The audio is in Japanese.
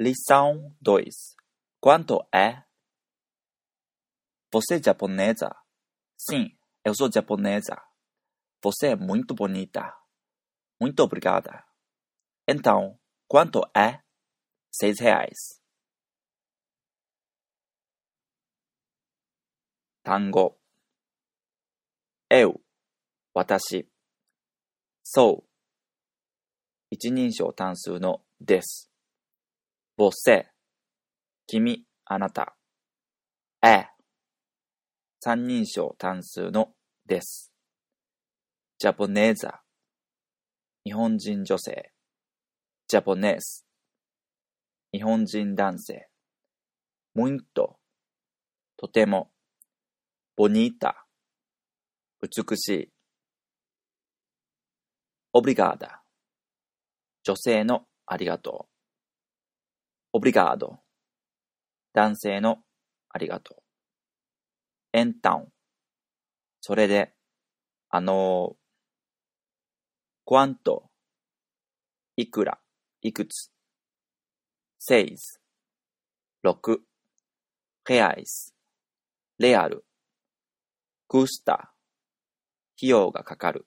Lição 2 Quanto é? Você é japonesa? Sim, eu sou japonesa. Você é muito bonita. Muito obrigada. Então, quanto é? Seis reais. 単語 eu 私そう一人称単数のです Você 君あなた。é 三人称単数のです。ジャポネーザ。日本人女性。ジャポネース。日本人男性。muito とても。bonita 美しい。obrigada 女性のありがとう。オブリガード。男性のありがとう。エンタウン。それで、あのー、ワント。いくら、いくつ?セイズ。六。ヘアイス。レアル。グスタ。費用がかかる。